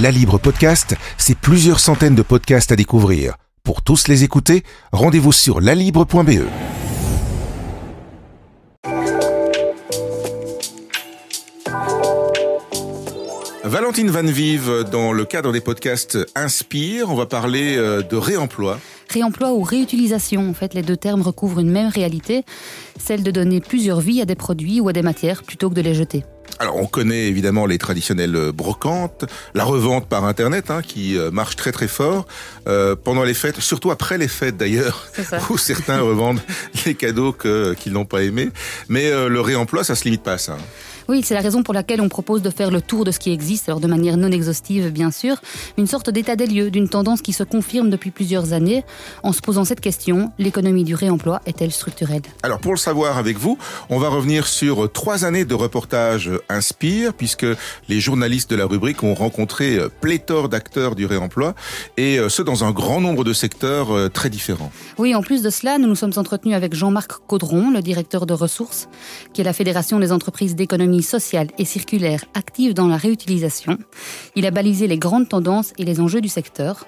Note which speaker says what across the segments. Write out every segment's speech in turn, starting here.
Speaker 1: La Libre Podcast, c'est plusieurs centaines de podcasts à découvrir. Pour tous les écouter, rendez-vous sur lalibre.be. Valentine Van Vive, dans le cadre des podcasts Inspire, on va parler euh, de réemploi.
Speaker 2: Réemploi ou réutilisation, en fait, les deux termes recouvrent une même réalité, celle de donner plusieurs vies à des produits ou à des matières plutôt que de les jeter.
Speaker 1: Alors on connaît évidemment les traditionnelles euh, brocantes, la revente par internet hein, qui euh, marche très très fort euh, pendant les fêtes, surtout après les fêtes d'ailleurs, où certains revendent les cadeaux qu'ils n'ont pas aimés. Mais le réemploi, ça se limite pas à ça.
Speaker 2: Oui, c'est la raison pour laquelle on propose de faire le tour de ce qui existe, alors de manière non exhaustive bien sûr, une sorte d'état des lieux d'une tendance qui se confirme depuis plusieurs années en se posant cette question, l'économie du réemploi est-elle structurelle?
Speaker 1: Alors pour le savoir avec vous, on va revenir sur trois années de reportage Inspire, puisque les journalistes de la rubrique ont rencontré pléthore d'acteurs du réemploi, et ce dans un grand nombre de secteurs euh, très différents.
Speaker 2: Oui, en plus de cela, nous nous sommes entretenus avec Jean-Marc Caudron, le directeur de ressources, qui est la Fédération des entreprises d'économie sociale et circulaire active dans la réutilisation. Il a balisé les grandes tendances et les enjeux du secteur.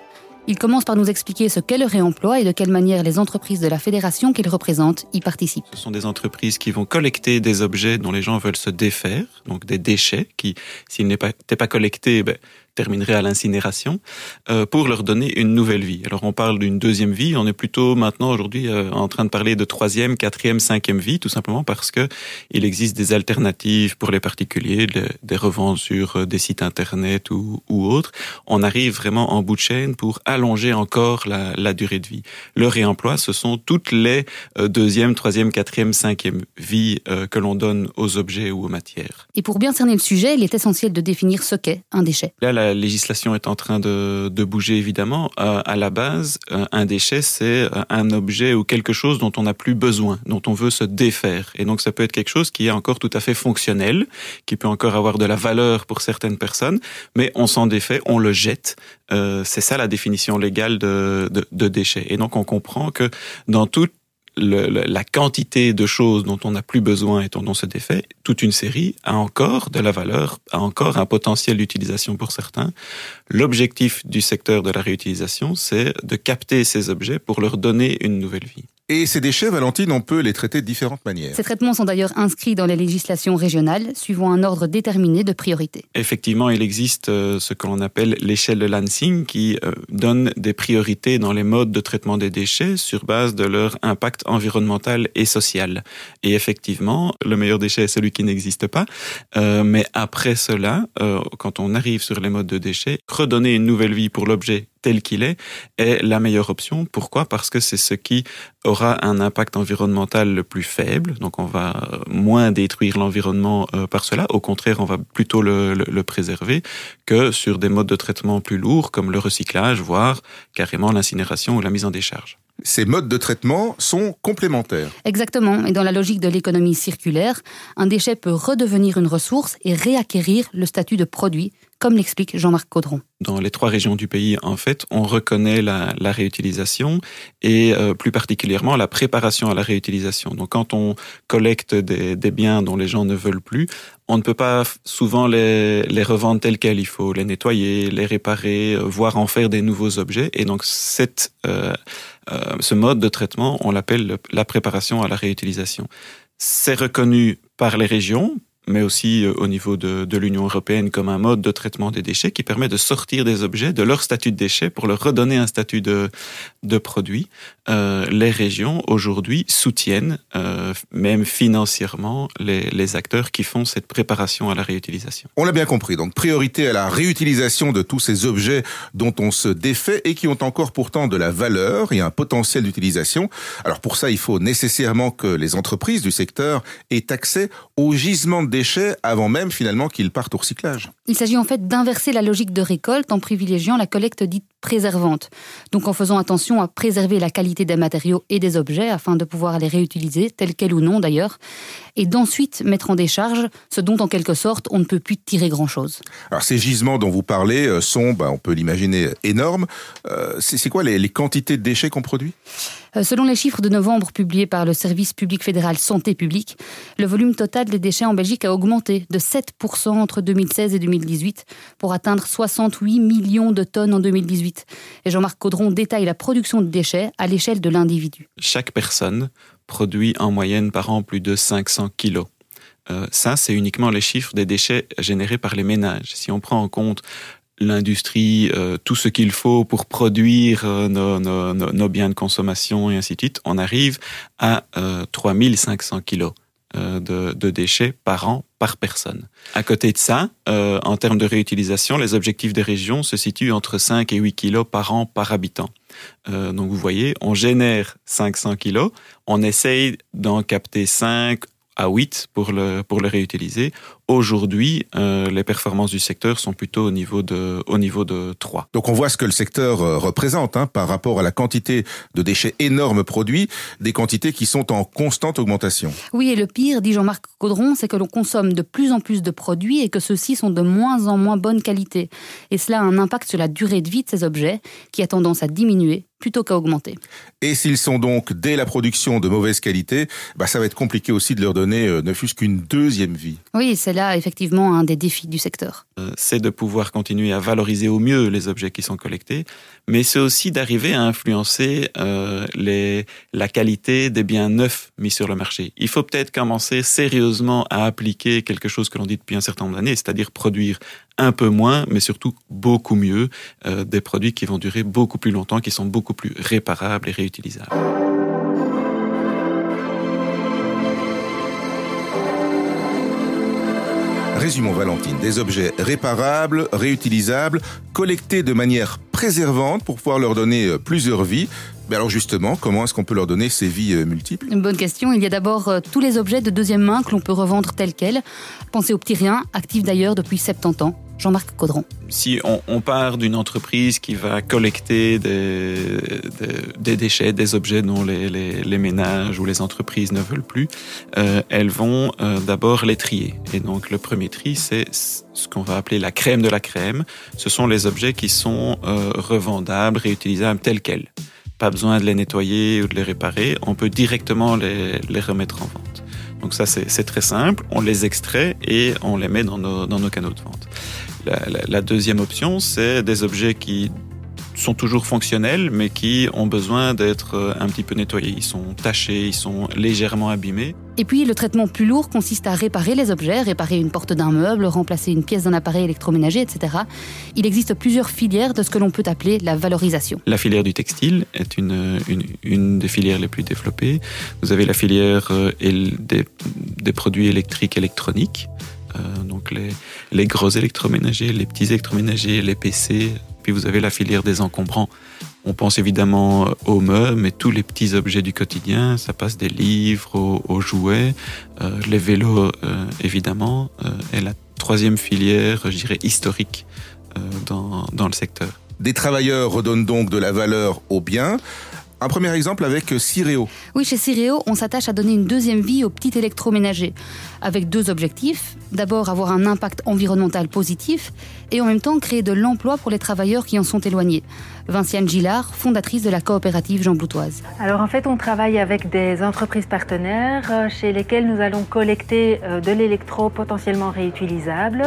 Speaker 2: Il commence par nous expliquer ce qu'est le réemploi et de quelle manière les entreprises de la fédération qu'il représente y participent.
Speaker 3: Ce sont des entreprises qui vont collecter des objets dont les gens veulent se défaire, donc des déchets qui, s'ils n'étaient pas collectés, ben, terminerait à l'incinération, euh, pour leur donner une nouvelle vie. Alors on parle d'une deuxième vie, on est plutôt maintenant aujourd'hui euh, en train de parler de troisième, quatrième, cinquième vie, tout simplement parce que il existe des alternatives pour les particuliers, des reventes sur euh, des sites internet ou, ou autres. On arrive vraiment en bout de chaîne pour allonger encore la, la durée de vie. Le réemploi, ce sont toutes les euh, deuxième, troisième, quatrième, cinquième vie que l'on donne aux objets ou aux matières.
Speaker 2: Et pour bien cerner le sujet, il est essentiel de définir ce qu'est un déchet
Speaker 3: la législation est en train de, de bouger évidemment. Euh, à la base, euh, un déchet, c'est euh, un objet ou quelque chose dont on n'a plus besoin, dont on veut se défaire. Et donc ça peut être quelque chose qui est encore tout à fait fonctionnel, qui peut encore avoir de la valeur pour certaines personnes, mais on s'en défait, on le jette. Euh, c'est ça la définition légale de, de, de déchet. Et donc on comprend que dans toute le, la quantité de choses dont on n'a plus besoin et dont on se défait, toute une série a encore de la valeur, a encore un potentiel d'utilisation pour certains. L'objectif du secteur de la réutilisation, c'est de capter ces objets pour leur donner une nouvelle vie.
Speaker 1: Et ces déchets, Valentine, on peut les traiter de différentes manières.
Speaker 2: Ces traitements sont d'ailleurs inscrits dans les législations régionales, suivant un ordre déterminé de priorité.
Speaker 3: Effectivement, il existe euh, ce que l'on appelle l'échelle de Lansing, qui euh, donne des priorités dans les modes de traitement des déchets sur base de leur impact environnemental et social. Et effectivement, le meilleur déchet est celui qui n'existe pas. Euh, mais après cela, quand on arrive sur les modes de déchets, redonner une nouvelle vie pour l'objet tel qu'il est est la meilleure option. Pourquoi? Parce que c'est ce qui aura un impact environnemental le plus faible. Donc on va moins détruire l'environnement euh, par cela. Au contraire, on va plutôt le, le, le, préserver que sur des modes de traitement plus lourds comme le recyclage, voire carrément l'incinération ou la mise en décharge
Speaker 1: ces modes de traitement sont complémentaires.
Speaker 2: Exactement. Et dans la logique de l'économie circulaire, un déchet peut redevenir une ressource et réacquérir le statut de produit, comme l'explique Jean-Marc Caudron.
Speaker 3: Dans les trois régions du pays, en fait, on reconnaît la, réutilisation et euh, plus particulièrement la préparation à la réutilisation. Donc quand on collecte des, des, biens dont les gens ne veulent plus, on ne peut pas souvent les, les revendre tels quels. Il faut les nettoyer, les réparer, euh, voire en faire des nouveaux objets. Et donc cette... Euh, euh, ce mode de traitement, on l'appelle la préparation à la réutilisation. C'est reconnu par les régions, mais aussi euh, au niveau de, de l'Union européenne comme un mode de traitement des déchets qui permet de sortir des objets de leur statut de déchet pour leur redonner un statut de, de produit. Euh, les régions aujourd'hui soutiennent, euh, même financièrement, les, les acteurs qui font cette préparation à la réutilisation.
Speaker 1: On l'a bien compris, donc priorité à la réutilisation de tous ces objets dont on se défait et qui ont encore pourtant de la valeur et un potentiel d'utilisation. Alors pour ça, il faut nécessairement que les entreprises du secteur aient accès aux gisements déchets avant même finalement qu'ils partent au recyclage.
Speaker 2: Il s'agit en fait d'inverser la logique de récolte en privilégiant la collecte dite préservantes, donc en faisant attention à préserver la qualité des matériaux et des objets afin de pouvoir les réutiliser, tels quels ou non d'ailleurs, et d'ensuite mettre en décharge ce dont en quelque sorte on ne peut plus tirer grand-chose.
Speaker 1: Alors ces gisements dont vous parlez euh, sont, bah, on peut l'imaginer, énormes. Euh, c'est quoi les, les quantités de déchets qu'on produit?
Speaker 2: Euh, Selon les chiffres de novembre publiés par le service public fédéral Santé publique, le volume total des déchets en Belgique a augmenté de 7% entre 2016 et 2018 pour atteindre 68 millions de tonnes en 2018. Et Jean-Marc Caudron détaille la production de déchets à l'échelle de l'individu.
Speaker 3: Chaque personne produit en moyenne par an plus de 500 kilos. Euh, ça, c'est uniquement les chiffres des déchets générés par les ménages. Si on prend en compte l'industrie, euh, tout ce qu'il faut pour produire euh, nos, nos, biens de consommation et ainsi de suite, on arrive à euh, 3500 kilos de, de, déchets par an par personne. À côté de ça, euh, en termes de réutilisation, les objectifs des régions se situent entre 5 et 8 kilos par an par habitant. Euh, donc vous voyez, on génère 500 kilos, on essaye d'en capter 5 à 8 pour le, pour le réutiliser. Aujourd'hui, euh, les performances du secteur sont plutôt au niveau de, au niveau de 3.
Speaker 1: Donc on voit ce que le secteur euh, représente hein, par rapport à la quantité de déchets énormes produits, des quantités qui sont en constante augmentation.
Speaker 2: Oui, et le pire, dit Jean-Marc Caudron, c'est que l'on consomme de plus en plus de produits et que ceux-ci sont de moins en moins bonne qualité. Et cela a un impact sur la durée de vie de ces objets, qui a tendance à diminuer plutôt qu'à augmenter.
Speaker 1: Et s'ils sont donc dès la production de mauvaise qualité, bah ça va être compliqué aussi de leur donner euh, ne fût-ce qu'une deuxième vie.
Speaker 2: Oui, c'est là effectivement un des défis du secteur.
Speaker 3: Euh, c'est de pouvoir continuer à valoriser au mieux les objets qui sont collectés, mais c'est aussi d'arriver à influencer euh, la qualité des biens neufs mis sur le marché. Il faut peut-être commencer sérieusement à appliquer quelque chose que l'on dit depuis un certain nombre d'années, c'est-à-dire produire un peu moins, mais surtout beaucoup mieux, euh, des produits qui vont durer beaucoup plus longtemps, qui sont beaucoup plus réparables et réutilisables.
Speaker 1: Résumons Valentine, des objets réparables, réutilisables, collectés de manière préservante pour pouvoir leur donner euh, plusieurs vies. Mais alors justement, comment est-ce qu'on peut leur donner ces vies euh, multiples?
Speaker 2: Une bonne question. Il y a d'abord euh, tous les objets de deuxième main que l'on peut revendre tels quels. Pensez aux petits riens, actifs d'ailleurs depuis 70 ans. Jean-Marc Caudron.
Speaker 3: Si on, on part d'une entreprise qui va collecter des, des, des, déchets, des objets dont les, les, les, ménages ou les entreprises ne veulent plus, euh, elles vont euh, d'abord les trier. Et donc le premier tri, c'est ce qu'on va appeler la crème de la crème. Ce sont les objets qui sont euh, revendables, réutilisables tels quels. Pas besoin de les nettoyer ou de les réparer, on peut directement les, remettre en vente. Donc ça, c'est très simple. On les extrait et on les met dans nos, canaux de vente. La deuxième option, c'est des objets qui sont toujours fonctionnels, mais qui ont besoin d'être un petit peu nettoyés. Ils sont tachés, ils sont légèrement abîmés.
Speaker 2: Et puis, le traitement plus lourd consiste à réparer les objets, réparer une porte d'un meuble, remplacer une pièce d'un appareil électroménager, etc. Il existe plusieurs filières de ce que l'on peut appeler la valorisation.
Speaker 3: La filière du textile est une, une, une des filières les plus développées. Vous avez la filière des, des produits électriques électroniques, euh, donc les, les, gros électroménagers, les petits électroménagers, les PC, puis vous avez la filière des encombrants. On pense évidemment aux meubles, mais tous les petits objets du quotidien, ça passe des livres aux, jouets, euh, les vélos euh, évidemment, euh, et la troisième filière, je dirais, historique euh, dans, dans le secteur.
Speaker 1: Des travailleurs redonnent donc de la valeur aux biens. Un premier exemple avec Cireo.
Speaker 2: Oui, chez Cireo, on s'attache à donner une deuxième vie au petit électroménager, avec deux objectifs. D'abord, avoir un impact environnemental positif, et en même temps créer de l'emploi pour les travailleurs qui en sont éloignés. Vinciane Gillard, fondatrice de la coopérative Jean Bloutoise.
Speaker 4: Alors en fait, on travaille avec des entreprises partenaires euh, chez lesquelles nous allons collecter euh, de l'électro potentiellement réutilisable.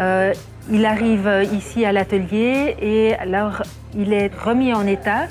Speaker 4: Euh, il arrive ici à l'atelier et alors il est remis en état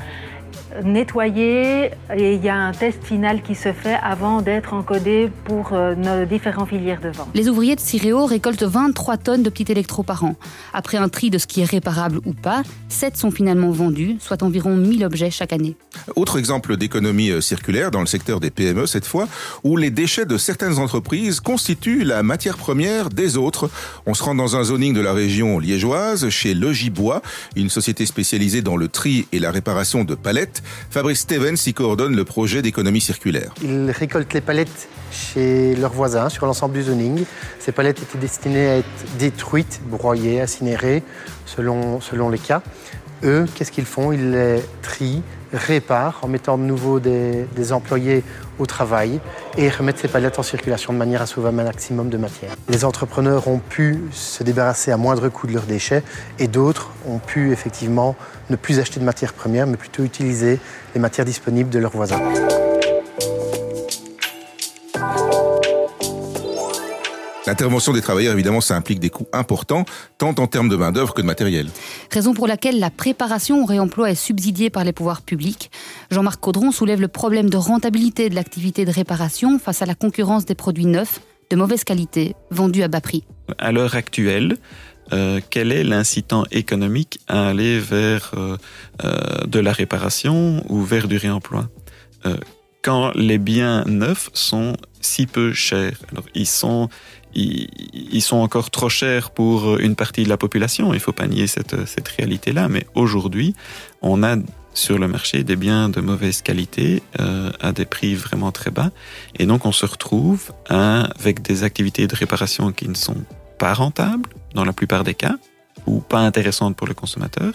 Speaker 4: nettoyé et il y a un test final qui se fait avant d'être encodé pour euh, nos différents filières de vente.
Speaker 2: Les ouvriers de Cireo récoltent 23 tonnes de petits électro par an. Après un tri de ce qui est réparable ou pas, 7 sont finalement vendus, soit environ 1000 objets chaque année.
Speaker 1: Autre exemple d'économie circulaire dans le secteur des PME cette fois, où les déchets de certaines entreprises constituent la matière première des autres. On se rend dans un zoning de la région liégeoise, chez Logibois, une société spécialisée dans le tri et la réparation de palettes Fabrice Stevens y coordonne le projet d'économie circulaire.
Speaker 5: Ils récoltent les palettes chez leurs voisins sur l'ensemble du zoning. Ces palettes étaient destinées à être détruites, broyées, incinérées, selon, selon les cas. Eux, qu'est-ce qu'ils font? Ils les trient, réparent en mettant de nouveau des, employés au travail et remettent ces palettes en circulation de manière à sauver un maximum de matière. Les entrepreneurs ont pu se débarrasser à moindre coût de leurs déchets et d'autres ont pu effectivement ne plus acheter de matières premières mais plutôt utiliser les matières disponibles de leurs voisins.
Speaker 1: L'intervention des travailleurs, évidemment, ça implique des coûts importants, tant en termes de main-d'œuvre que de matériel.
Speaker 2: Raison pour laquelle la préparation au réemploi est subsidiée par les pouvoirs publics. Jean-Marc Caudron soulève le problème de rentabilité de l'activité de réparation face à la concurrence des produits neufs, de mauvaise qualité, vendus à bas prix.
Speaker 3: À l'heure actuelle, euh, quel est l'incitant économique à aller vers euh, euh, de la réparation ou vers du réemploi? Quand les biens neufs sont si peu chers. Alors, ils sont, ils, sont encore trop chers pour une partie de la population. Il faut pas nier cette, cette réalité-là. Mais aujourd'hui, on a sur le marché des biens de mauvaise qualité euh, à des prix vraiment très bas. Et donc, on se retrouve avec des activités de réparation qui ne sont pas rentables dans la plupart des cas ou pas intéressantes pour le consommateur.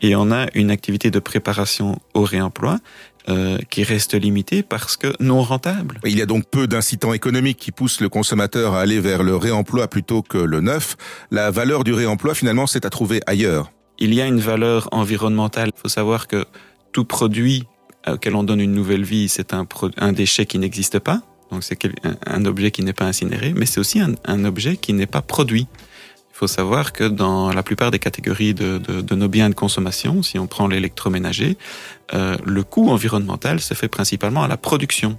Speaker 3: Et on a une activité de préparation au réemploi euh, qui reste limité parce que non rentable.
Speaker 1: Il y a donc peu d'incitants économiques qui poussent le consommateur à aller vers le réemploi plutôt que le neuf. La valeur du réemploi, finalement, c'est à trouver ailleurs.
Speaker 3: Il y a une valeur environnementale. Il faut savoir que tout produit auquel on donne une nouvelle vie, c'est un, un déchet qui n'existe pas. Donc c'est un, objet qui n'est pas incinéré, mais c'est aussi un, un objet qui n'est pas produit. Il faut savoir que dans la plupart des catégories de, de, de nos biens de consommation, si on prend l'électroménager, euh, le coût environnemental se fait principalement à la production.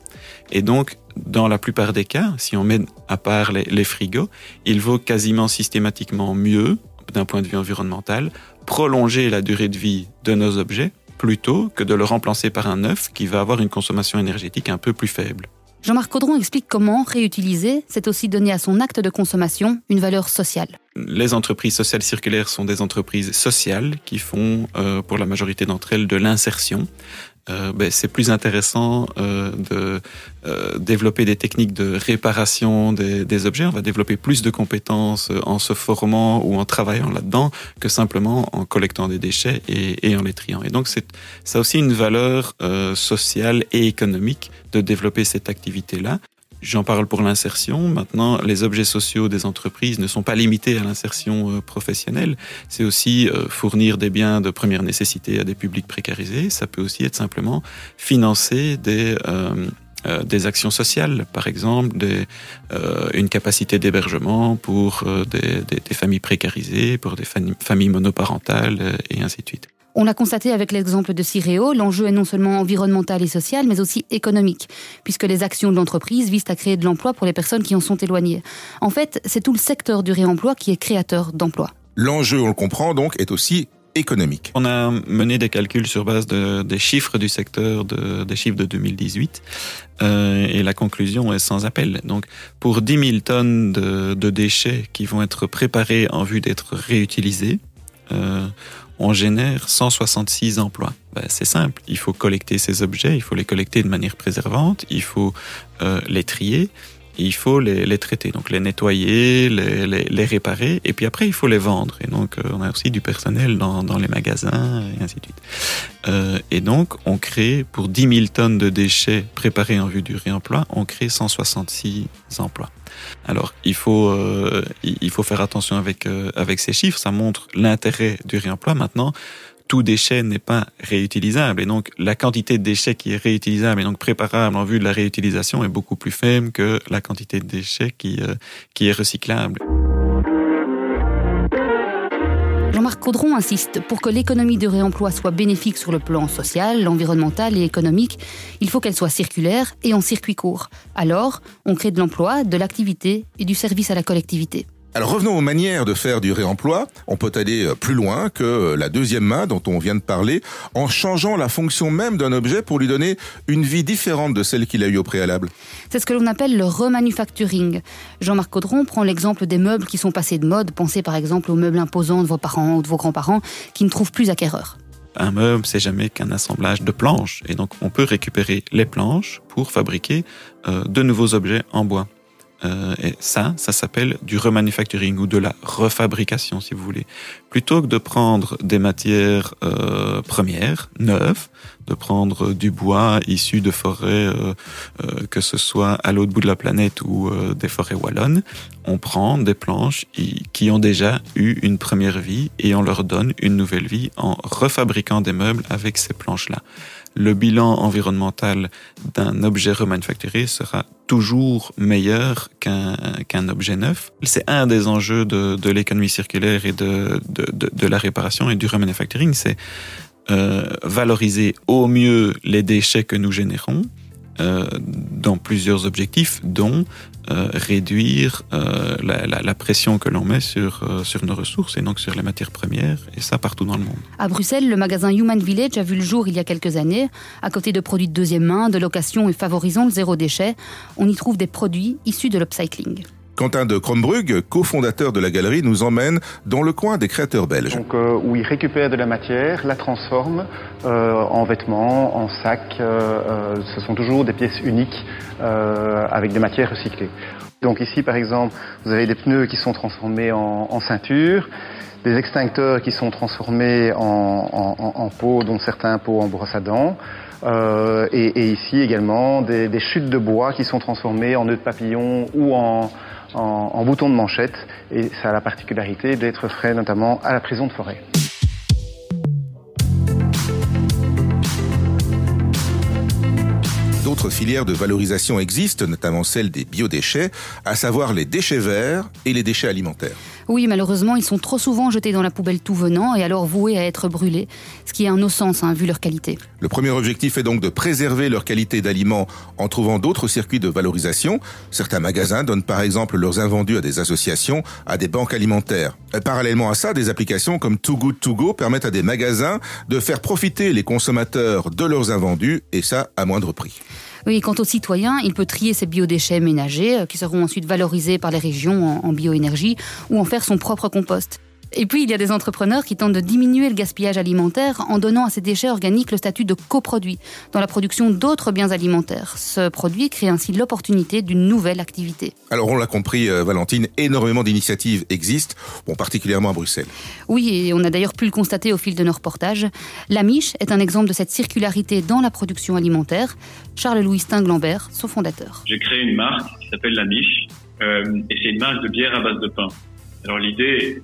Speaker 3: Et donc, dans la plupart des cas, si on met à part les, les frigos, il vaut quasiment systématiquement mieux, d'un point de vue environnemental, prolonger la durée de vie de nos objets plutôt que de le remplacer par un neuf qui va avoir une consommation énergétique un peu plus faible.
Speaker 2: Jean-Marc Caudron explique comment réutiliser, c'est aussi donner à son acte de consommation une valeur sociale.
Speaker 3: Les entreprises sociales circulaires sont des entreprises sociales qui font, euh, pour la majorité d'entre elles, de l'insertion. Euh, ben, c'est plus intéressant euh, de euh, développer des techniques de réparation des, des, objets. On va développer plus de compétences euh, en se formant ou en travaillant là-dedans que simplement en collectant des déchets et, et en les triant. Et donc, c'est ça a aussi une valeur euh, sociale et économique de développer cette activité-là. J'en parle pour l'insertion. Maintenant, les objets sociaux des entreprises ne sont pas limités à l'insertion euh, professionnelle. C'est aussi euh, fournir des biens de première nécessité à des publics précarisés. Ça peut aussi être simplement financer des euh, euh des actions sociales, par exemple, des, euh, une capacité d'hébergement pour des, des, des, familles précarisées, pour des familles monoparentales et ainsi de suite.
Speaker 2: On l'a constaté avec l'exemple de Ciréo, l'enjeu est non seulement environnemental et social, mais aussi économique, puisque les actions de l'entreprise visent à créer de l'emploi pour les personnes qui en sont éloignées. En fait, c'est tout le secteur du réemploi qui est créateur d'emplois.
Speaker 1: L'enjeu, on le comprend donc, est aussi économique.
Speaker 3: On a mené des calculs sur base de, des chiffres du secteur, de, des chiffres de 2018, euh, et la conclusion est sans appel. Donc, pour 10 000 tonnes de, de déchets qui vont être préparés en vue d'être réutilisés, euh, on génère 166 emplois. Ben, c'est simple, il faut collecter ces objets, il faut les collecter de manière préservante, il faut euh, les trier, il faut les, les, traiter, donc les nettoyer, les, les, les, réparer, et puis après il faut les vendre. Et donc euh, on a aussi du personnel dans, dans les magasins, et ainsi de suite. Euh, et donc on crée, pour 10 000 tonnes de déchets préparés en vue du réemploi, on crée 166 emplois. Alors il faut, euh, il faut faire attention avec, euh, avec ces chiffres, ça montre l'intérêt du réemploi. Maintenant, tout déchet n'est pas réutilisable. Et donc, la quantité de déchets qui est réutilisable et donc préparable en vue de la réutilisation est beaucoup plus faible que la quantité de déchets qui, euh, qui est recyclable.
Speaker 2: Caudron insiste, pour que l'économie de réemploi soit bénéfique sur le plan social, environnemental et économique, il faut qu'elle soit circulaire et en circuit court. Alors, on crée de l'emploi, de l'activité et du service à la collectivité.
Speaker 1: Alors revenons aux manières de faire du réemploi. On peut aller euh, plus loin que euh, la deuxième main dont on vient de parler, en changeant la fonction même d'un objet pour lui donner une vie différente de celle qu'il a eue au préalable.
Speaker 2: C'est ce que l'on appelle le remanufacturing. Jean-Marc Caudron prend l'exemple des meubles qui sont passés de mode. Pensez par exemple aux meubles imposants de vos parents ou de vos grands-parents qui ne trouvent plus acquéreur.
Speaker 3: Un meuble, c'est jamais qu'un assemblage de planches. Et donc, on peut récupérer les planches pour fabriquer euh, de nouveaux objets en bois. Euh, et ça, ça s'appelle du remanufacturing ou de la refabrication, si vous voulez. Plutôt que de prendre des matières euh, premières, neuves, de prendre du bois issu de forêts, euh, euh que ce soit à l'autre bout de la planète ou euh, des forêts wallonnes, on prend des planches qui ont déjà eu une première vie et on leur donne une nouvelle vie en refabriquant des meubles avec ces planches-là le bilan environnemental d'un objet remanufacturé sera toujours meilleur qu'un objet neuf. C'est un des enjeux de, de l'économie circulaire et de, de, de, la réparation et du remanufacturing, c'est euh, valoriser au mieux les déchets que nous générons euh, dans plusieurs objectifs, dont euh, réduire euh, la, pression que l'on met sur, euh, sur nos ressources et donc sur les matières premières, et ça partout dans le monde.
Speaker 2: À Bruxelles, le magasin Human Village a vu le jour il y a quelques années. À côté de produits de deuxième main, de location et favorisant le zéro déchet, on y trouve des produits issus de l'upcycling.
Speaker 1: Quentin de Krombrug, cofondateur de la galerie, nous emmène dans le coin des créateurs belges.
Speaker 6: Donc, euh, où ils récupèrent de la matière, la transforment euh, en vêtements, en sacs. Euh, euh ce sont toujours des pièces uniques euh, avec des matières recyclées. Donc ici, par exemple, vous avez des pneus qui sont transformés en, en ceinture, des extincteurs qui sont transformés en, en, en pots, dont certains pots en brosse à dents. Euh, et, et, ici également des, des, chutes de bois qui sont transformées en nœuds de papillon ou en, en, en bouton de manchette et ça a la particularité d'être frais notamment à la prison de forêt.
Speaker 1: D'autres filières de valorisation existent, notamment celle des biodéchets, à savoir les déchets verts et les déchets alimentaires.
Speaker 2: Oui, malheureusement, ils sont trop souvent jetés dans la poubelle tout venant et alors voués à être brûlés, ce qui est un no-sens hein, vu leur qualité.
Speaker 1: Le premier objectif est donc de préserver leur qualité d'aliments en trouvant d'autres circuits de valorisation. Certains magasins donnent par exemple leurs invendus à des associations, à des banques alimentaires. Et parallèlement à ça, des applications comme Too Good To Go permettent à des magasins de faire profiter les consommateurs de leurs invendus et ça à moindre prix.
Speaker 2: Oui, quant aux citoyens, il peut trier ses biodéchets ménagers euh, qui seront ensuite valorisés par les régions en, en bioénergie ou en faire son propre compost. Et puis, il y a des entrepreneurs qui tentent de diminuer le gaspillage alimentaire en donnant à ces déchets organiques le statut de coproduit dans la production d'autres biens alimentaires. Ce produit crée ainsi l'opportunité d'une nouvelle activité.
Speaker 1: Alors, on l'a compris, euh, Valentine, énormément d'initiatives existent, bon, particulièrement à Bruxelles.
Speaker 2: Oui, et on a d'ailleurs pu le constater au fil de nos reportages. La Miche est un exemple de cette circularité dans la production alimentaire. Charles-Louis Stinglambert, son fondateur.
Speaker 7: J'ai créé une marque qui s'appelle La Miche, euh, et c'est une marque de bière à base de pain. Alors l'idée,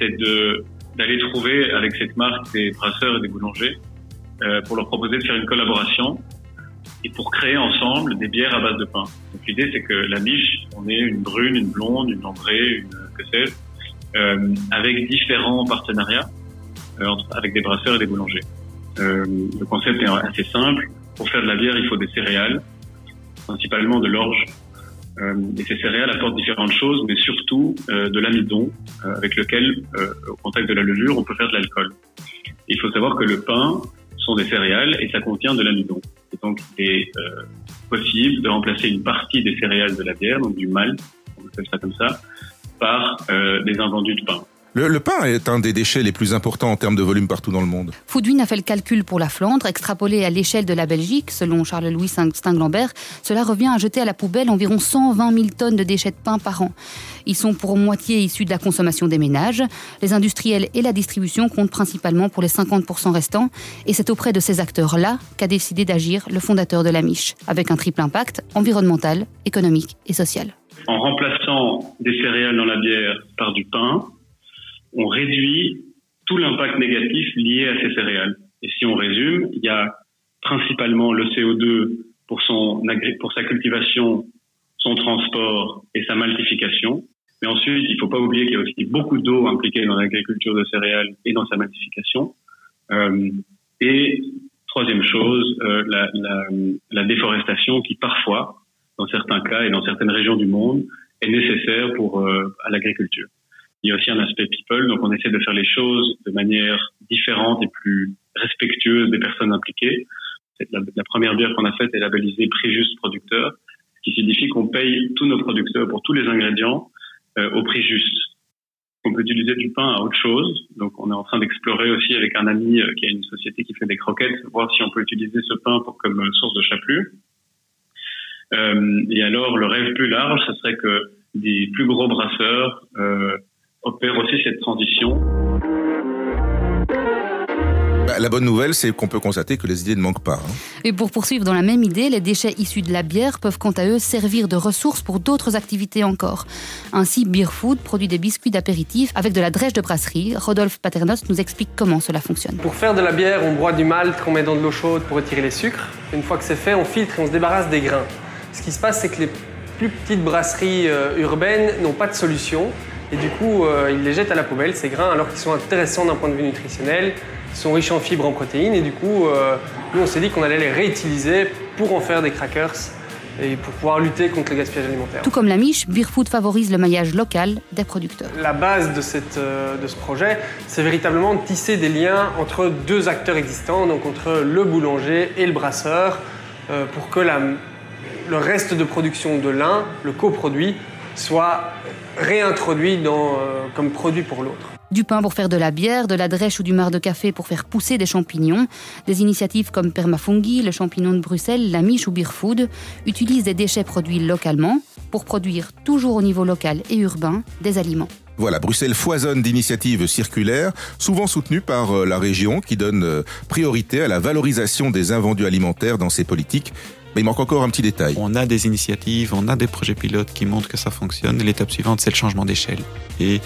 Speaker 7: c'est de d'aller trouver avec cette marque des brasseurs et des boulangers euh, pour leur proposer de faire une collaboration et pour créer ensemble des bières à base de pain. Donc l'idée c'est que la miche, on est une brune, une blonde, une ambrée, une que sais-je, euh, avec différents partenariats euh, avec des brasseurs et des boulangers. Le concept est assez simple. Pour faire de la bière, il faut des céréales, principalement de l'orge, et ces céréales apportent différentes choses, mais surtout euh, de l'amidon, euh, avec lequel, au contact de la levure, on peut faire de l'alcool. Il faut savoir que le pain sont des céréales et ça contient de l'amidon. Et donc, il est possible de remplacer une partie des céréales de la bière, donc du malt, on appelle ça comme ça, par des invendus de pain.
Speaker 1: Le, le, pain est un des déchets les plus importants en termes de volume partout dans le monde.
Speaker 2: Foodwin a fait le calcul pour la Flandre, extrapolé à l'échelle de la Belgique, selon Charles-Louis Stinglambert. Cela revient à jeter à la poubelle environ 120 000 tonnes de déchets de pain par an. Ils sont pour moitié issus de la consommation des ménages. Les industriels et la distribution comptent principalement pour les 50% restants. Et c'est auprès de ces acteurs-là qu'a décidé d'agir le fondateur de la Miche, avec un triple impact environnemental, économique et social.
Speaker 7: En remplaçant des céréales dans la bière par du pain, on réduit tout l'impact négatif lié à ces céréales. Et si on résume, il y a principalement le CO2 pour, son, pour sa cultivation, son transport et sa maltification. Mais ensuite, il ne faut pas oublier qu'il y a aussi beaucoup d'eau impliquée dans l'agriculture de céréales et dans sa maltification. Euh, et troisième chose, euh, la, la, la déforestation qui parfois, dans certains cas et dans certaines régions du monde, est nécessaire pour euh, à l'agriculture. Il y a aussi un aspect people, donc on essaie de faire les choses de manière différente et plus respectueuse des personnes impliquées. La, première bière qu'on a faite est labellisée prix juste producteur, ce qui signifie qu'on paye tous nos producteurs pour tous les ingrédients euh, au prix juste. On peut utiliser du pain à autre chose, donc on est en train d'explorer aussi avec un ami euh, qui a une société qui fait des croquettes, voir si on peut utiliser ce pain pour, comme source de chapelure. et alors, le rêve plus large, ce serait que des plus gros brasseurs opèrent aussi cette transition.
Speaker 1: Bah, la bonne nouvelle, c'est qu'on peut constater que les idées ne manquent pas. Hein.
Speaker 2: Et pour poursuivre dans la même idée, les déchets issus de la bière peuvent quant à eux servir de ressources pour d'autres activités encore. Ainsi, Beer Food produit des biscuits d'apéritif avec de la drèche de brasserie. Rodolphe Paternos nous explique comment cela fonctionne.
Speaker 8: Pour faire de la bière, on broie du malt qu'on met dans de l'eau chaude pour retirer les sucres. Une fois que c'est fait, on filtre et on se débarrasse des grains. Ce qui se passe, c'est que les plus petites brasseries euh, urbaines n'ont pas de solution. Et du coup, euh, ils les jettent à la poubelle, ces grains, alors qu'ils sont intéressants d'un point de vue nutritionnel sont riches en fibres, en protéines, et du coup, euh, nous, on s'est dit qu'on allait les réutiliser pour en faire des crackers et pour pouvoir lutter contre le gaspillage alimentaire.
Speaker 2: Tout comme la miche, Beerfood favorise le maillage local des producteurs.
Speaker 8: La base de, cette, euh, de ce projet, c'est véritablement de tisser des liens entre deux acteurs existants, donc entre le boulanger et le brasseur, pour que la, le reste de production de l'un, le coproduit, soit réintroduit dans, comme produit pour l'autre.
Speaker 2: Du pain pour faire de la bière, de la drèche ou du marc de café pour faire pousser des champignons. Des initiatives comme Permafungi, le champignon de Bruxelles, la miche ou Beer Food utilisent des déchets produits localement pour produire toujours au niveau local et urbain des aliments.
Speaker 1: Voilà, Bruxelles foisonne d'initiatives circulaires, souvent soutenues par euh, la région, qui donne euh, priorité à la valorisation des invendus alimentaires dans ses politiques. Mais il manque encore un petit détail.
Speaker 3: On a des initiatives, on a des projets pilotes qui montrent que ça fonctionne. L'étape suivante, c'est le changement d'échelle. Et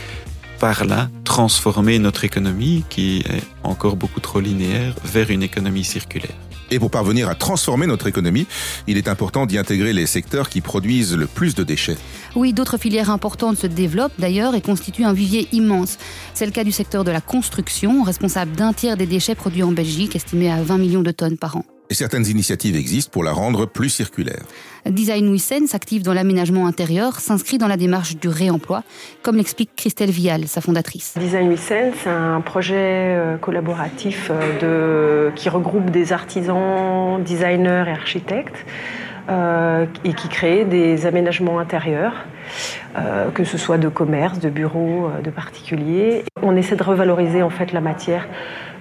Speaker 3: par là transformer notre économie, qui est encore beaucoup trop linéaire, vers une économie circulaire.
Speaker 1: Et pour parvenir à transformer notre économie, il est important d'y intégrer les secteurs qui produisent le plus de déchets.
Speaker 2: Oui, d'autres filières importantes se développent d'ailleurs et constituent un vivier immense. C'est le cas du secteur de la construction, responsable d'un tiers des déchets produits en Belgique, estimé à 20 millions de tonnes par an.
Speaker 1: Et certaines initiatives existent pour la rendre plus circulaire.
Speaker 2: Design Wissen s'active dans l'aménagement intérieur, s'inscrit dans la démarche du réemploi, comme l'explique Christelle Vial, sa fondatrice.
Speaker 9: Design Wissen, c'est un projet euh, collaboratif euh, de, qui regroupe des artisans, designers et architectes. Euh, et qui crée des aménagements intérieurs, que ce soit de commerce, de bureaux, de particuliers. On essaie de revaloriser en fait la matière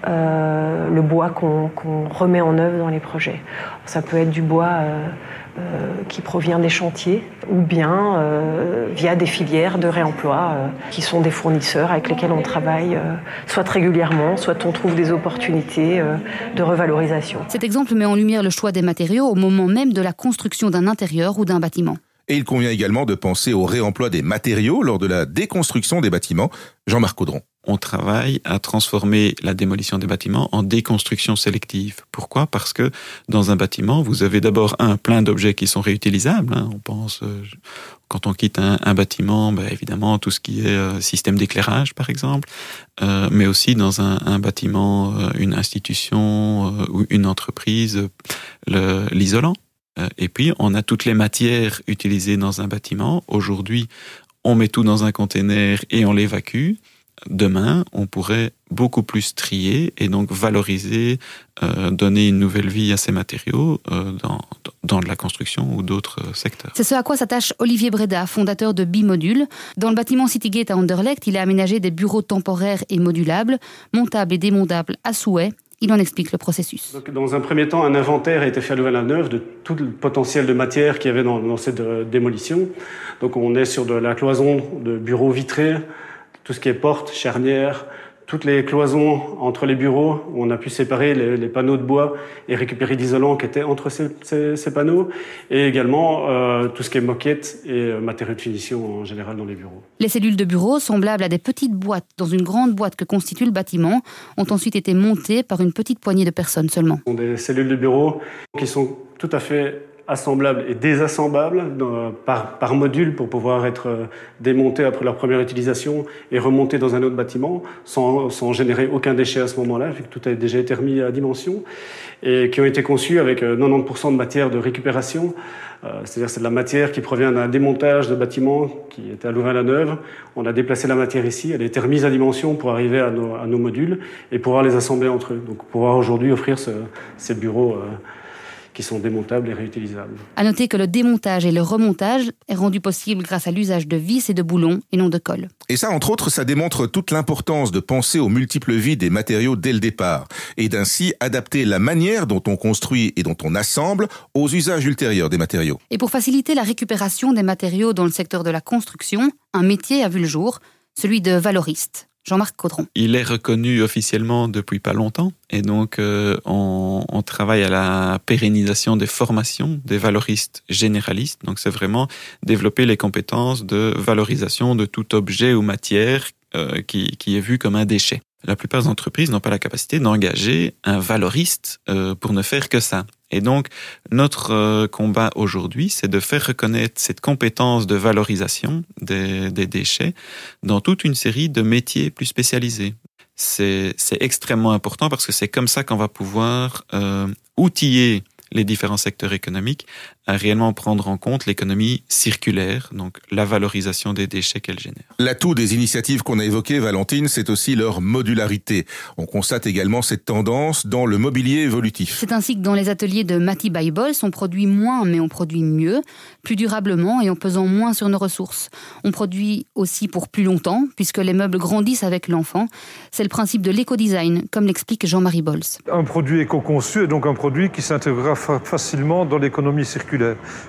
Speaker 9: euh, le bois qu'on remet en œuvre dans les projets. Ça peut être du bois euh, euh, qui provient des chantiers ou bien via des filières de réemploi qui sont des fournisseurs avec lesquels on travaille soit régulièrement, soit on trouve des opportunités de revalorisation.
Speaker 2: Cet exemple met en lumière le choix des matériaux au moment même de la construction d'un intérieur ou d'un bâtiment.
Speaker 1: Et il convient également de penser au réemploi des matériaux lors de la déconstruction des bâtiments. Jean-Marc Audron
Speaker 3: on travaille à transformer la démolition des bâtiments en déconstruction sélective. Pourquoi? Parce que dans un bâtiment, vous avez d'abord un plein d'objets qui sont réutilisables. Hein. On pense, euh, quand on quitte un, bâtiment, ben, évidemment, tout ce qui est euh, système d'éclairage, par exemple, euh, mais aussi dans un, bâtiment, une institution ou une entreprise, l'isolant. Et puis, on a toutes les matières utilisées dans un bâtiment. Aujourd'hui, on met tout dans un container et on l'évacue demain, on pourrait beaucoup plus trier et donc valoriser, euh, donner une nouvelle vie à ces matériaux euh, dans, dans la construction ou d'autres euh, secteurs.
Speaker 2: C'est ce à quoi s'attache Olivier Breda, fondateur de Bimodule. Dans le bâtiment Citygate à Anderlecht, il a aménagé des bureaux temporaires et modulables, montables et démontables à souhait. Il en explique le processus.
Speaker 10: dans un premier temps, un inventaire a été fait à Louvain-la-Neuve de tout le potentiel de matière qu'il y avait dans, cette démolition. Donc on est sur de la cloison de bureaux vitrés, tout ce qui est porte, charnière, toutes les cloisons entre les bureaux où on a pu séparer les, panneaux de bois et récupérer l'isolant qui était entre ces, panneaux, et également euh, tout ce qui est moquette et euh, matériaux de finition en général dans les bureaux.
Speaker 2: Les cellules de bureau, semblables à des petites boîtes dans une grande boîte que constitue le bâtiment, ont ensuite été montées par une petite poignée de personnes seulement.
Speaker 10: Ce sont des cellules de bureau qui sont tout à fait assemblables et désassemblables par, par, module pour pouvoir être euh, démontés après leur première utilisation et remontés dans un autre bâtiment sans, sans générer aucun déchet à ce moment-là, vu que tout a déjà été remis à dimension, et qui ont été conçus avec 90% euh, de matière de récupération, euh, c'est-à-dire c'est de la matière qui provient d'un démontage de bâtiment qui était à Louvain-la-Neuve. On a déplacé la matière ici, elle a été remise à dimension pour arriver à nos, à nos modules et pouvoir les assembler entre eux. Donc pouvoir aujourd'hui offrir ce, ces bureaux qui sont démontables et réutilisables.
Speaker 2: À noter que le démontage et le remontage est rendu possible grâce à l'usage de vis et de boulons et non de colle.
Speaker 1: Et ça, entre autres, ça démontre toute l'importance de penser aux multiples vies des matériaux dès le départ et d'ainsi adapter la manière dont on construit et dont on assemble aux usages ultérieurs des matériaux.
Speaker 2: Et pour faciliter la récupération des matériaux dans le secteur de la construction, un métier a vu le jour, celui de valoriste. Jean-Marc Caudron.
Speaker 3: Il est reconnu officiellement depuis pas longtemps et donc euh, on, on, travaille à la pérennisation des formations des valoristes généralistes. Donc c'est vraiment développer les compétences de valorisation de tout objet ou matière euh, qui, qui est vu comme un déchet. La plupart des entreprises n'ont pas la capacité d'engager un valoriste euh, pour ne faire que ça. Et donc, notre euh, combat aujourd'hui, c'est de faire reconnaître cette compétence de valorisation des, déchets dans toute une série de métiers plus spécialisés. C'est extrêmement important parce que c'est comme ça qu'on va pouvoir euh, outiller les différents secteurs économiques à réellement prendre en compte l'économie circulaire, donc la valorisation des déchets qu'elle génère.
Speaker 1: L'atout des initiatives qu'on a évoquées, Valentine, c'est aussi leur modularité. On constate également cette tendance dans le mobilier évolutif.
Speaker 2: C'est ainsi que dans les ateliers de Matty Bibles, on produit moins mais on produit mieux, plus durablement et en pesant moins sur nos ressources. On produit aussi pour plus longtemps, puisque les meubles grandissent avec l'enfant. C'est le principe de l'éco-design, comme l'explique Jean-Marie Bols.
Speaker 11: Un produit éco-conçu est donc un produit qui s'intégrera facilement dans l'économie circulaire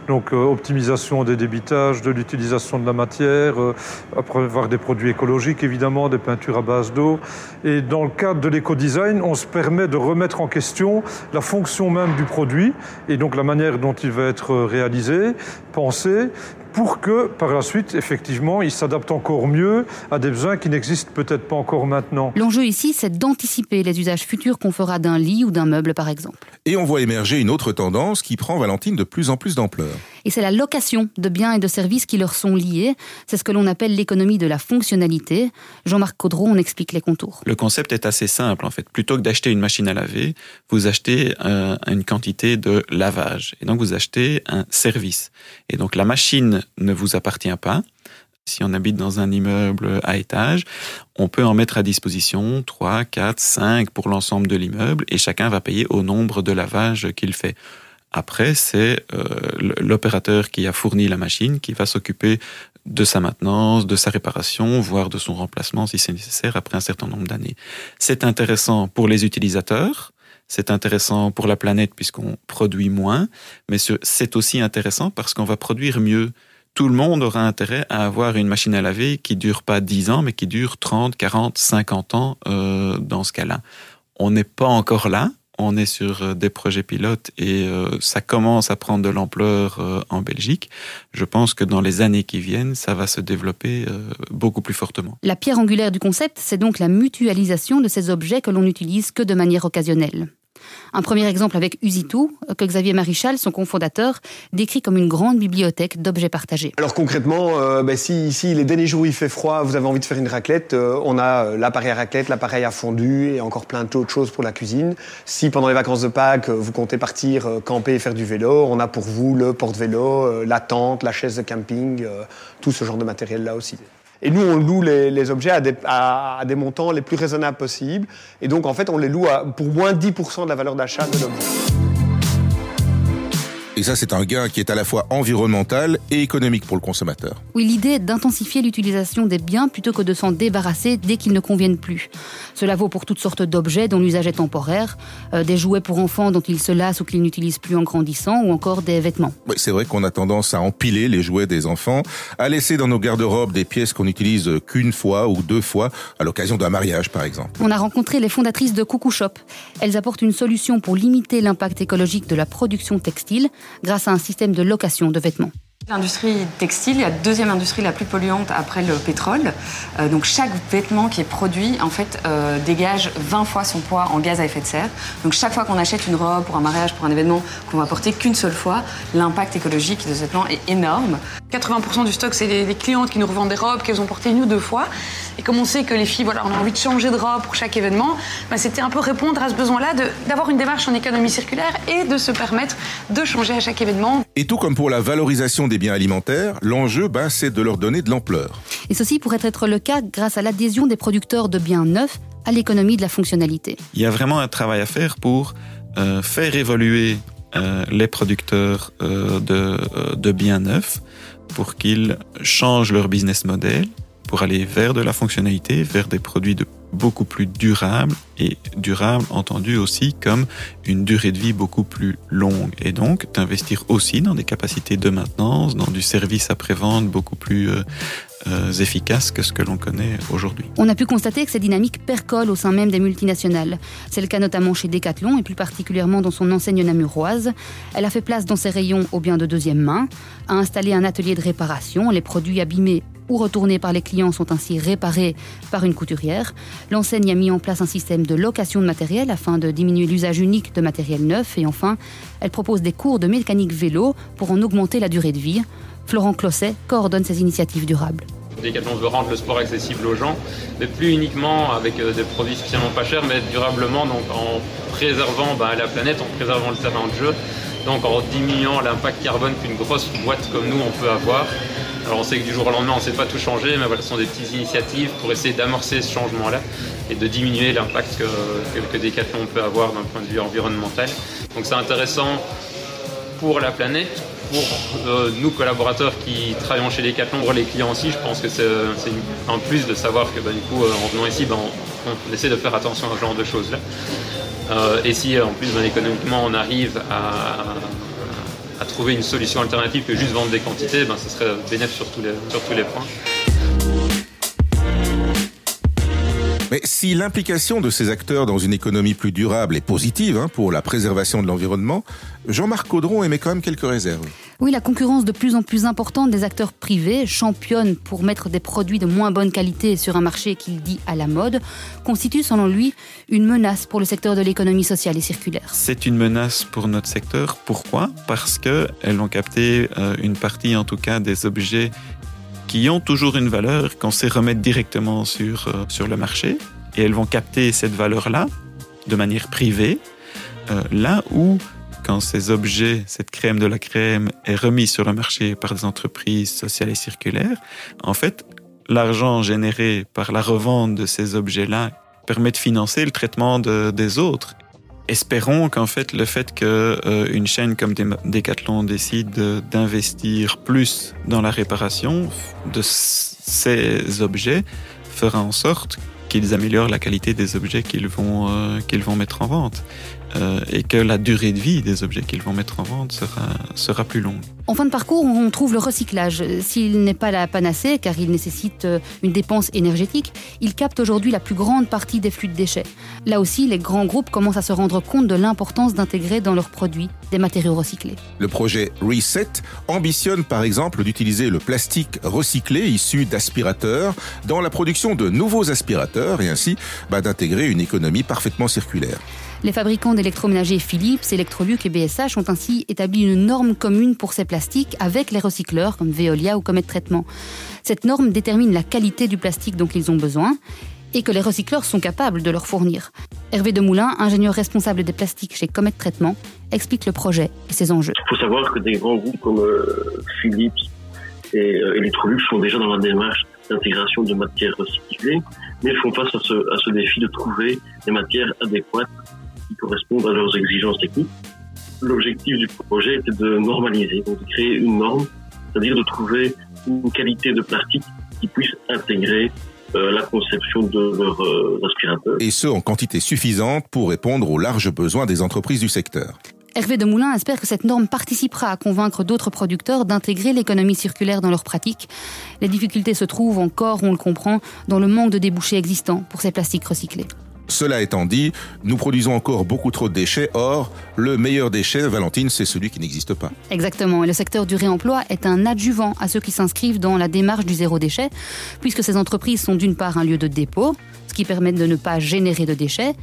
Speaker 11: donc euh, optimisation des débitages, de l'utilisation de la matière, euh, après avoir des produits écologiques évidemment, des peintures à base d'eau. Et dans le cadre de l'éco-design, on se permet de remettre en question la fonction même du produit et donc la manière dont il va être réalisé, pensé, pour que par la suite, effectivement, il s'adapte encore mieux à des besoins qui n'existent peut-être pas encore maintenant.
Speaker 2: L'enjeu ici, c'est d'anticiper les usages futurs qu'on fera d'un lit ou d'un meuble, par exemple.
Speaker 1: Et on voit émerger une autre tendance qui prend Valentine de plus en plus d'ampleur.
Speaker 2: Et c'est la location de biens et de services qui leur sont liés. C'est ce que l'on appelle l'économie de la fonctionnalité. Jean-Marc Caudron en explique les contours.
Speaker 3: Le concept est assez simple en fait. Plutôt que d'acheter une machine à laver, vous achetez euh, une quantité de lavage. Et donc vous achetez un service. Et donc la machine ne vous appartient pas. Si on habite dans un immeuble à étage, on peut en mettre à disposition 3, 4, 5 pour l'ensemble de l'immeuble et chacun va payer au nombre de lavages qu'il fait. Après, c'est euh, l'opérateur qui a fourni la machine qui va s'occuper de sa maintenance, de sa réparation, voire de son remplacement si c'est nécessaire après un certain nombre d'années. C'est intéressant pour les utilisateurs, c'est intéressant pour la planète puisqu'on produit moins, mais c'est aussi intéressant parce qu'on va produire mieux. Tout le monde aura intérêt à avoir une machine à laver qui dure pas 10 ans, mais qui dure 30, 40, 50 ans euh, dans ce cas-là. On n'est pas encore là, on est sur euh, des projets pilotes et euh, ça commence à prendre de l'ampleur euh, en Belgique. Je pense que dans les années qui viennent, ça va se développer beaucoup plus fortement.
Speaker 2: La pierre angulaire du concept, c'est donc la mutualisation de ces objets que l'on n'utilise que de manière occasionnelle. Un premier exemple avec Usitu, que Xavier Marichal, son cofondateur, décrit comme une grande bibliothèque d'objets partagés.
Speaker 12: Alors concrètement, euh, ben, si, les derniers jours où il fait froid, vous avez envie de faire une raclette, euh, on a euh, l'appareil à raclette, l'appareil à fondu et encore plein d'autres choses pour la cuisine. Si pendant les vacances de Pâques, vous comptez partir camper et faire du vélo, on a pour vous le porte-vélo, la tente, la chaise de camping, tout ce genre de matériel-là aussi. Et nous, on loue les, objets à des, montants les plus raisonnables possibles. Et donc, en fait, on les loue pour moins 10% de la valeur d'achat de l'objet.
Speaker 1: Et ça, c'est un gain qui est à la fois environnemental et économique pour le consommateur.
Speaker 2: Oui, l'idée est d'intensifier l'utilisation des biens plutôt que de s'en débarrasser dès qu'ils ne conviennent plus. Cela vaut pour toutes sortes d'objets dont l'usage est temporaire, euh, des jouets pour enfants dont ils se lassent ou qu'ils n'utilisent plus en grandissant, ou encore des vêtements.
Speaker 1: Oui, c'est vrai qu'on a tendance à empiler les jouets des enfants, à laisser dans nos garde-robes des pièces qu'on n'utilise qu'une fois ou deux fois, à l'occasion d'un mariage par exemple.
Speaker 2: On a rencontré les fondatrices de Coucou Shop. Elles apportent une solution pour limiter l'impact écologique de la production textile grâce à un système de location de vêtements.
Speaker 13: L'industrie textile est la deuxième industrie la plus polluante après le pétrole. Euh, donc chaque vêtement qui est produit en fait euh, dégage 20 fois son poids en gaz à effet de serre. Donc chaque fois qu'on achète une robe pour un mariage, pour un événement qu'on va porter qu'une seule fois, l'impact écologique de ce vêtement est énorme. 80% du stock c'est les, clientes qui nous revendent des robes qu'elles ont portées une ou deux fois. Et comme on sait que les filles, voilà, on a envie de changer de robe pour chaque événement, bah, c'était un peu répondre à ce besoin-là d'avoir une démarche en économie circulaire et de se permettre de changer à chaque événement.
Speaker 1: Et tout comme pour la valorisation des biens alimentaires, l'enjeu, ben, c'est de leur donner de l'ampleur.
Speaker 2: Et ceci pourrait être le cas grâce à l'adhésion des producteurs de biens neufs à l'économie de la fonctionnalité.
Speaker 3: Il y a vraiment un travail à faire pour euh, faire évoluer les producteurs de, de biens neufs pour qu'ils changent leur business model pour aller vers de la fonctionnalité, vers des produits beaucoup plus durables et durables entendu aussi comme une durée de vie beaucoup plus longue et donc d'investir aussi dans des capacités de maintenance, dans du service après-vente beaucoup plus euh, euh, efficace que ce que l'on connaît aujourd'hui.
Speaker 2: On a pu constater que cette dynamique percole au sein même des multinationales. C'est le cas notamment chez Decathlon et plus particulièrement dans son enseigne namuroise. Elle a fait place dans ses rayons aux biens de deuxième main, a installé un atelier de réparation, les produits abîmés ou retournés par les clients sont ainsi réparés par une couturière. L'enseigne a mis en place un système de location de matériel afin de diminuer l'usage unique de matériel neuf. Et enfin, elle propose des cours de mécanique vélo pour en augmenter la durée de vie. Florent Closset coordonne ces initiatives durables.
Speaker 14: Decathlon veut rendre le sport accessible aux gens, mais plus uniquement avec euh, des produits spécialement pas chers, mais durablement, donc en préservant bah, la planète, en préservant le terrain de jeu, donc en diminuant l'impact carbone qu'une grosse boîte comme nous on peut avoir. Alors on sait que du jour au lendemain on ne sait pas tout changer, mais voilà, ce sont des petites initiatives pour essayer d'amorcer ce changement-là et de diminuer l'impact que, que, Decathlon peut avoir d'un point de vue environnemental. Donc c'est intéressant pour la planète, pour euh, nous collaborateurs qui travaillons chez Decathlon, pour les clients aussi, je pense que c'est un plus de savoir que bah, du coup euh, en venant ici, bah, on, essaie de faire attention à ce genre de choses-là. Euh, et si en plus économiquement on arrive à, trouver une solution alternative que juste vendre des quantités, ben, ce serait bénéfique sur sur tous les points.
Speaker 1: Mais si l'implication de ces acteurs dans une économie plus durable est positive hein, pour la préservation de l'environnement, Jean-Marc Caudron émet quand même quelques réserves.
Speaker 2: Oui, la concurrence de plus en plus importante des acteurs privés, championne pour mettre des produits de moins bonne qualité sur un marché qu'il dit à la mode, constitue selon lui une menace pour le secteur de l'économie sociale et circulaire.
Speaker 3: C'est une menace pour notre secteur. Pourquoi? Parce qu'elles vont capter euh, une partie en tout cas des objets qui ont toujours une valeur qu'on sait remettre directement sur, euh, sur le marché et elles vont capter cette valeur-là de manière privée, euh, là où quand ces objets, cette crème de la crème est remise sur le marché par des entreprises sociales et circulaires, en fait, l'argent généré par la revente de ces objets-là permet de financer le traitement de, des autres. Espérons qu'en fait, le fait qu'une euh, chaîne comme Decathlon décide d'investir plus dans la réparation de ces objets fera en sorte qu'ils améliorent la qualité des objets qu'ils vont, euh, qu'ils vont mettre en vente. Euh, et que la durée de vie des objets qu'ils vont mettre en vente sera, sera plus longue.
Speaker 2: En fin de parcours, on trouve le recyclage. S'il n'est pas la panacée, car il nécessite euh, une dépense énergétique, il capte aujourd'hui la plus grande partie des flux de déchets. Là aussi, les grands groupes commencent à se rendre compte de l'importance d'intégrer dans leurs produits des matériaux recyclés.
Speaker 1: Le projet Reset ambitionne par exemple d'utiliser le plastique recyclé issu d'aspirateurs dans la production de nouveaux aspirateurs et ainsi bah, d'intégrer une économie parfaitement circulaire.
Speaker 2: Les fabricants d'électroménagers Philips, Electrolux et BSH ont ainsi établi une norme commune pour ces plastiques avec les recycleurs comme Veolia ou Comet Traitement. Cette norme détermine la qualité du plastique dont ils ont besoin et que les recycleurs sont capables de leur fournir. Hervé Demoulin, ingénieur responsable des plastiques chez Comet Traitement, explique le projet et ses enjeux.
Speaker 15: Il faut savoir que des grands groupes comme euh, Philips et euh, Electrolux sont déjà dans la démarche d'intégration de matières recyclées, mais font face à ce, à ce défi de trouver des matières adéquates qui correspondent à leurs exigences techniques. L'objectif du projet était de normaliser, donc de créer une norme, c'est-à-dire de trouver une qualité de plastique qui puisse intégrer euh, la conception de leurs euh, aspirateurs.
Speaker 1: Et ce, en quantité suffisante pour répondre aux larges besoins des entreprises du secteur.
Speaker 2: Hervé Demoulin espère que cette norme participera à convaincre d'autres producteurs d'intégrer l'économie circulaire dans leurs pratiques. Les difficultés se trouvent encore, on le comprend, dans le manque de débouchés existants pour ces plastiques recyclés.
Speaker 1: Cela étant dit, nous produisons encore beaucoup trop de déchets. Or, le meilleur déchet, Valentine, c'est celui qui n'existe pas.
Speaker 2: Exactement. Et le secteur du réemploi est un adjuvant à ceux qui s'inscrivent dans la démarche du zéro déchet, puisque ces entreprises sont d'une part un lieu de dépôt, ce qui permet de ne pas générer de déchets,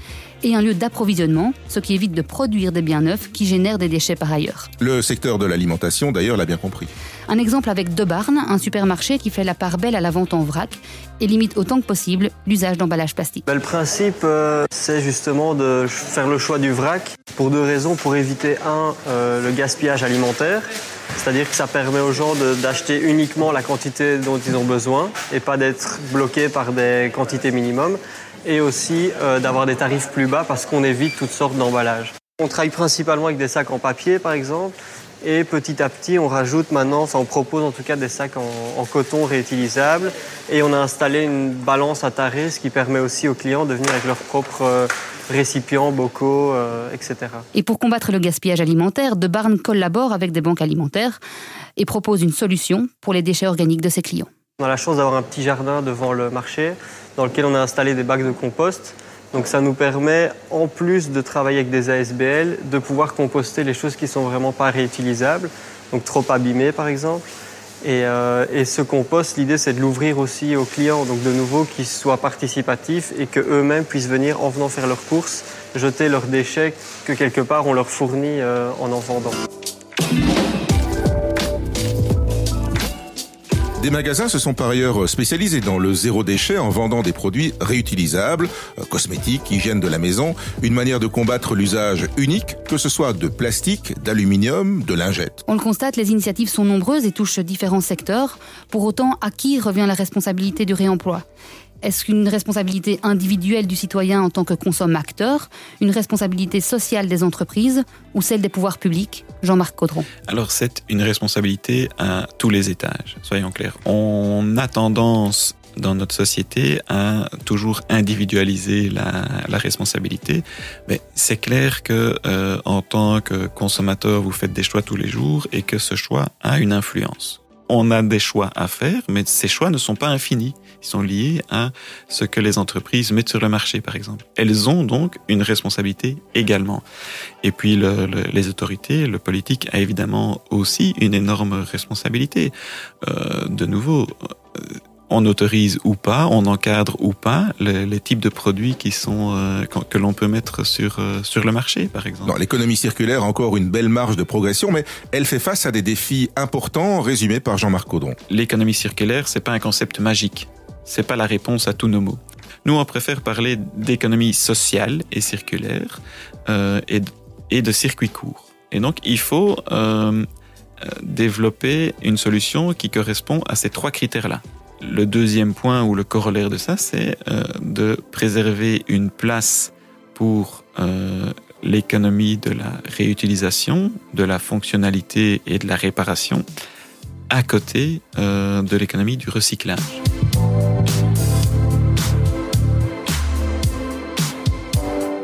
Speaker 2: et un lieu d'approvisionnement, ce qui évite de produire des biens neufs qui génèrent des déchets par ailleurs.
Speaker 1: Le secteur de l'alimentation, d'ailleurs, l'a bien compris.
Speaker 2: Un exemple avec De Barn, un supermarché qui fait la part belle à la vente en vrac et limite autant que possible l'usage d'emballage plastique.
Speaker 8: Ben, le principe, euh, c'est justement de faire le choix du vrac pour deux raisons. Pour éviter, un, euh, le gaspillage alimentaire, c'est-à-dire que ça permet aux gens d'acheter uniquement la quantité dont ils ont besoin et pas d'être bloqués par des quantités minimum. Et aussi euh, d'avoir des tarifs plus bas parce qu'on évite toutes sortes d'emballages. On travaille principalement avec des sacs en papier, par exemple. Et petit à petit, on rajoute maintenant, enfin on propose en tout cas des sacs en, coton réutilisables. Et on a installé une balance à taré, ce qui permet aussi aux clients de venir avec leurs propres euh, récipients, bocaux, euh, etc.
Speaker 2: Et pour combattre le gaspillage alimentaire, De Barn collabore avec des banques alimentaires et propose une solution pour les déchets organiques de ses clients.
Speaker 8: On a la chance d'avoir un petit jardin devant le marché dans lequel on a installé des bacs de compost. Donc ça nous permet, en plus de travailler avec des ASBL, de pouvoir composter les choses qui sont vraiment pas réutilisables, donc trop abîmées par exemple. Et, euh, et ce compost, l'idée c'est de l'ouvrir aussi aux clients, donc de nouveau qu'ils soient participatifs et qu'eux-mêmes puissent venir en venant faire leurs courses, jeter leurs déchets que quelque part on leur fournit euh, en en vendant.
Speaker 1: Des magasins se sont par ailleurs spécialisés dans le zéro déchet en vendant des produits réutilisables, euh, cosmétiques, hygiène de la maison, une manière de combattre l'usage unique, que ce soit de plastique, d'aluminium, de lingettes.
Speaker 2: On le constate, les initiatives sont nombreuses et touchent différents secteurs. Pour autant, à qui revient la responsabilité du réemploi? Est-ce qu'une responsabilité individuelle du citoyen en tant que consommateur, une responsabilité sociale des entreprises ou celle des pouvoirs publics? Jean-Marc Caudron.
Speaker 3: Alors c'est une responsabilité à tous les étages, soyons clairs. On a tendance dans notre société à toujours individualiser la, la responsabilité. Mais c'est clair que euh, en tant que consommateur, vous faites des choix tous les jours et que ce choix a une influence on a des choix à faire, mais ces choix ne sont pas infinis. Ils sont liés à ce que les entreprises mettent sur le marché, par exemple. Elles ont donc une responsabilité également. Et puis les autorités, le politique a évidemment aussi une énorme responsabilité. Euh, de nouveau, euh, on autorise ou pas, on encadre ou pas les, types de produits qui sont euh, que l'on peut mettre sur euh, sur le marché, par exemple.
Speaker 1: L'économie circulaire a encore une belle marge de progression, mais elle fait face à des défis importants résumés par Jean-Marc Caudron.
Speaker 3: L'économie circulaire, c'est pas un concept magique, c'est pas la réponse à tous nos maux. Nous, on préfère parler d'économie sociale et circulaire euh, et, de circuits courts. Et donc, il faut euh, développer une solution qui correspond à ces trois critères-là. Le deuxième point ou le corollaire de ça, c'est euh, de préserver une place pour euh, l'économie de la réutilisation, de la fonctionnalité et de la réparation à côté euh, de l'économie du recyclage.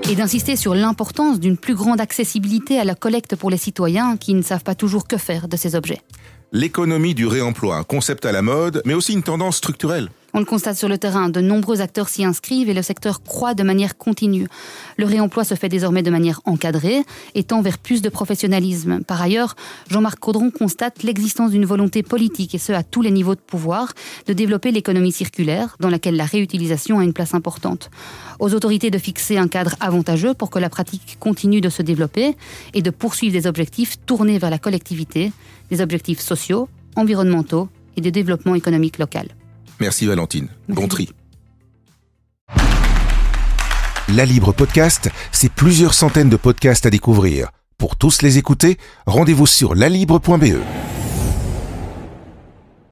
Speaker 2: Et d'insister sur l'importance d'une plus grande accessibilité à la collecte pour les citoyens qui ne savent pas toujours que faire de ces objets.
Speaker 1: L'économie du réemploi, un concept à la mode, mais aussi une tendance structurelle.
Speaker 2: On le constate sur le terrain, de nombreux acteurs s'y inscrivent et le secteur croît de manière continue. Le réemploi se fait désormais de manière encadrée et tend vers plus de professionnalisme. Par ailleurs, Jean-Marc Caudron constate l'existence d'une volonté politique, et ce à tous les niveaux de pouvoir, de développer l'économie circulaire, dans laquelle la réutilisation a une place importante. Aux autorités de fixer un cadre avantageux pour que la pratique continue de se développer et de poursuivre des objectifs tournés vers la collectivité, des objectifs sociaux, environnementaux et de développement économique local.
Speaker 1: Merci Valentine. Bon tri.
Speaker 16: La Libre Podcast, c'est plusieurs centaines de podcasts à découvrir. Pour tous les écouter, rendez-vous sur lalibre.be.